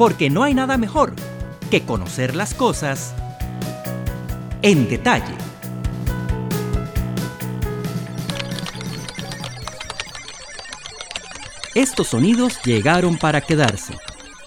porque no hay nada mejor que conocer las cosas en detalle. Estos sonidos llegaron para quedarse.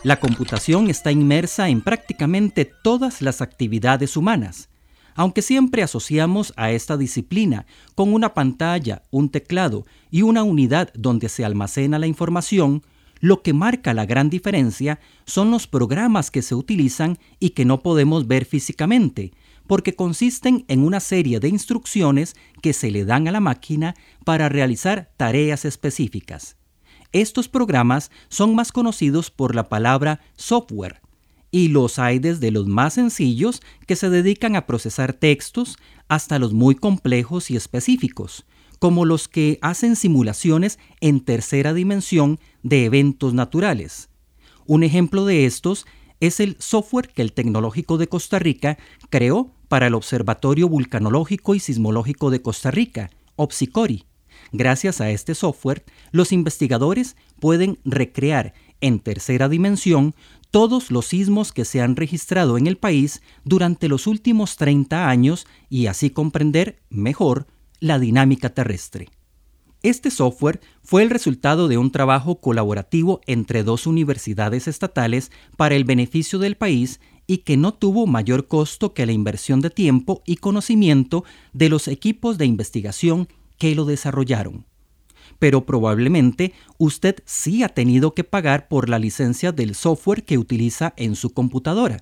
La computación está inmersa en prácticamente todas las actividades humanas, aunque siempre asociamos a esta disciplina con una pantalla, un teclado y una unidad donde se almacena la información, lo que marca la gran diferencia son los programas que se utilizan y que no podemos ver físicamente, porque consisten en una serie de instrucciones que se le dan a la máquina para realizar tareas específicas. Estos programas son más conocidos por la palabra software, y los hay desde los más sencillos que se dedican a procesar textos hasta los muy complejos y específicos, como los que hacen simulaciones en tercera dimensión de eventos naturales. Un ejemplo de estos es el software que el Tecnológico de Costa Rica creó para el Observatorio Vulcanológico y Sismológico de Costa Rica, OPSICORI. Gracias a este software, los investigadores pueden recrear en tercera dimensión todos los sismos que se han registrado en el país durante los últimos 30 años y así comprender mejor la dinámica terrestre. Este software fue el resultado de un trabajo colaborativo entre dos universidades estatales para el beneficio del país y que no tuvo mayor costo que la inversión de tiempo y conocimiento de los equipos de investigación que lo desarrollaron pero probablemente usted sí ha tenido que pagar por la licencia del software que utiliza en su computadora.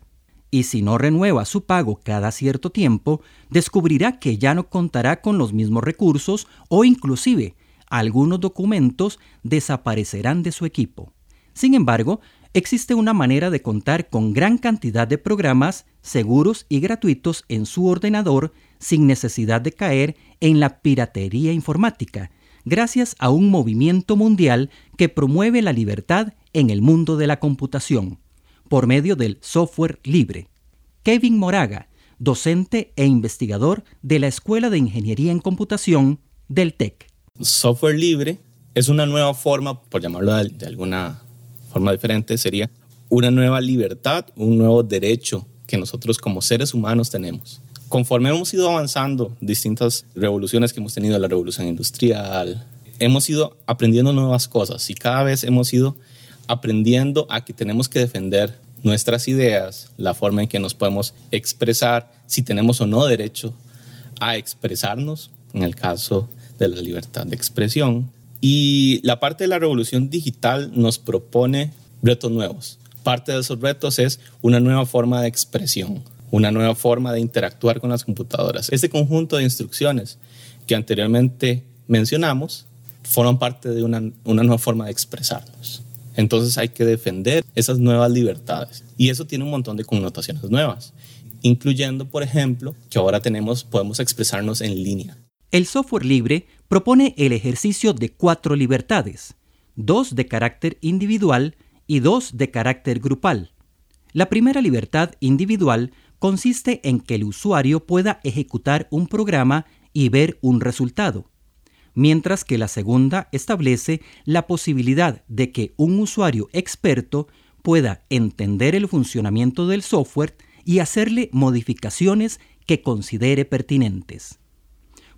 Y si no renueva su pago cada cierto tiempo, descubrirá que ya no contará con los mismos recursos o inclusive algunos documentos desaparecerán de su equipo. Sin embargo, existe una manera de contar con gran cantidad de programas seguros y gratuitos en su ordenador sin necesidad de caer en la piratería informática gracias a un movimiento mundial que promueve la libertad en el mundo de la computación, por medio del software libre. Kevin Moraga, docente e investigador de la Escuela de Ingeniería en Computación del TEC. Software libre es una nueva forma, por llamarlo de alguna forma diferente, sería una nueva libertad, un nuevo derecho que nosotros como seres humanos tenemos conforme hemos ido avanzando, distintas revoluciones que hemos tenido, la revolución industrial, hemos ido aprendiendo nuevas cosas y cada vez hemos ido aprendiendo a que tenemos que defender nuestras ideas, la forma en que nos podemos expresar, si tenemos o no derecho a expresarnos, en el caso de la libertad de expresión. Y la parte de la revolución digital nos propone retos nuevos. Parte de esos retos es una nueva forma de expresión, una nueva forma de interactuar con las computadoras. Este conjunto de instrucciones que anteriormente mencionamos forman parte de una, nueva forma de expresarnos. Entonces hay que defender esas nuevas libertades. Y eso tiene un montón de connotaciones nuevas, incluyendo, por ejemplo, que ahora tenemos, podemos expresarnos en línea. El software libre propone el ejercicio de cuatro libertades, dos de carácter individual y dos de carácter grupal. La primera libertad individual consiste en que el usuario pueda ejecutar un programa y ver un resultado, mientras que la segunda establece la posibilidad de que un usuario experto pueda entender el funcionamiento del software y hacerle modificaciones que considere pertinentes.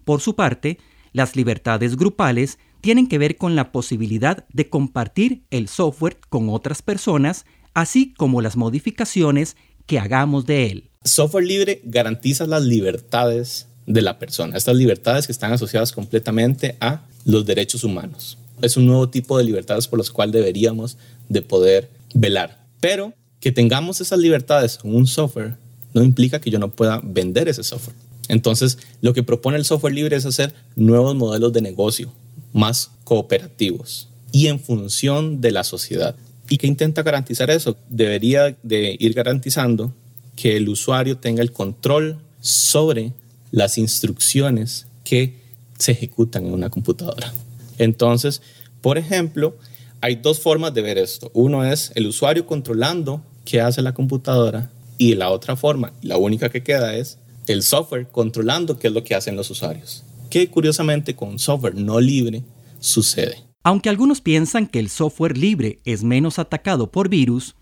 Por su parte, las libertades grupales tienen que ver con la posibilidad de compartir el software con otras personas, así como las modificaciones que hagamos de él. Software libre garantiza las libertades de la persona, estas libertades que están asociadas completamente a los derechos humanos. Es un nuevo tipo de libertades por las cuales deberíamos de poder velar. Pero que tengamos esas libertades con un software no implica que yo no pueda vender ese software. Entonces, lo que propone el software libre es hacer nuevos modelos de negocio más cooperativos y en función de la sociedad. ¿Y qué intenta garantizar eso? Debería de ir garantizando que el usuario tenga el control sobre las instrucciones que se ejecutan en una computadora. Entonces, por ejemplo, hay dos formas de ver esto. Uno es el usuario controlando qué hace la computadora y la otra forma, la única que queda es el software controlando qué es lo que hacen los usuarios. Que curiosamente con software no libre sucede. Aunque algunos piensan que el software libre es menos atacado por virus,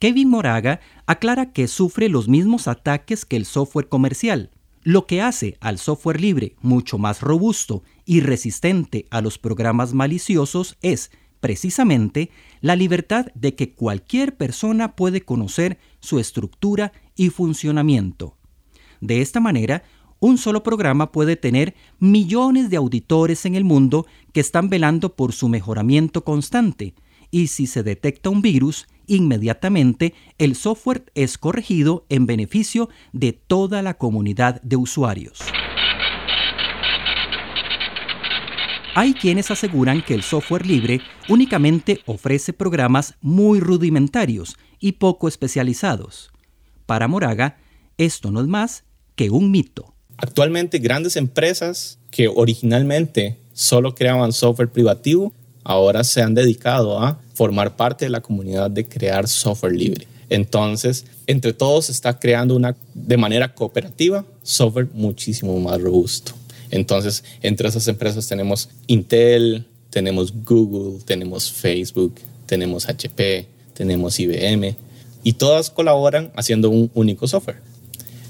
Kevin Moraga aclara que sufre los mismos ataques que el software comercial, lo que hace al software libre mucho más robusto y resistente a los programas maliciosos es, precisamente, la libertad de que cualquier persona puede conocer su estructura y funcionamiento. De esta manera, un solo programa puede tener millones de auditores en el mundo que están velando por su mejoramiento constante, y si se detecta un virus, inmediatamente el software es corregido en beneficio de toda la comunidad de usuarios. Hay quienes aseguran que el software libre únicamente ofrece programas muy rudimentarios y poco especializados. Para Moraga, esto no es más que un mito. Actualmente grandes empresas que originalmente solo creaban software privativo ahora se han dedicado a formar parte de la comunidad de crear software libre. Entonces, entre todos se está creando una, de manera cooperativa software muchísimo más robusto. Entonces, entre esas empresas tenemos Intel, tenemos Google, tenemos Facebook, tenemos HP, tenemos IBM, y todas colaboran haciendo un único software.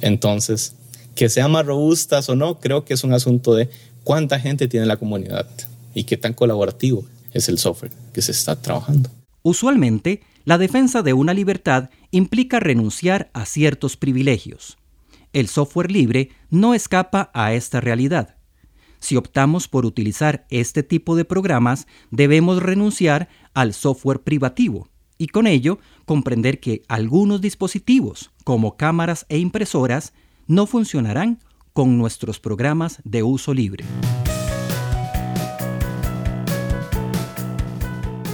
Entonces, que sean más robustas o no, creo que es un asunto de cuánta gente tiene la comunidad y qué tan colaborativo es el software que se está trabajando. Usualmente, la defensa de una libertad implica renunciar a ciertos privilegios. El software libre no escapa a esta realidad. Si optamos por utilizar este tipo de programas, debemos renunciar al software privativo y con ello comprender que algunos dispositivos, como cámaras e impresoras, no funcionarán con nuestros programas de uso libre.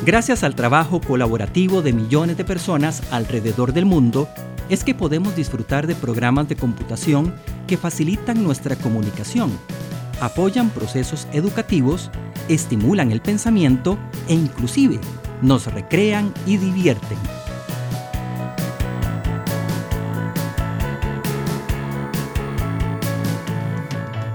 Gracias al trabajo colaborativo de millones de personas alrededor del mundo, es que podemos disfrutar de programas de computación que facilitan nuestra comunicación, apoyan procesos educativos, estimulan el pensamiento e inclusive nos recrean y divierten.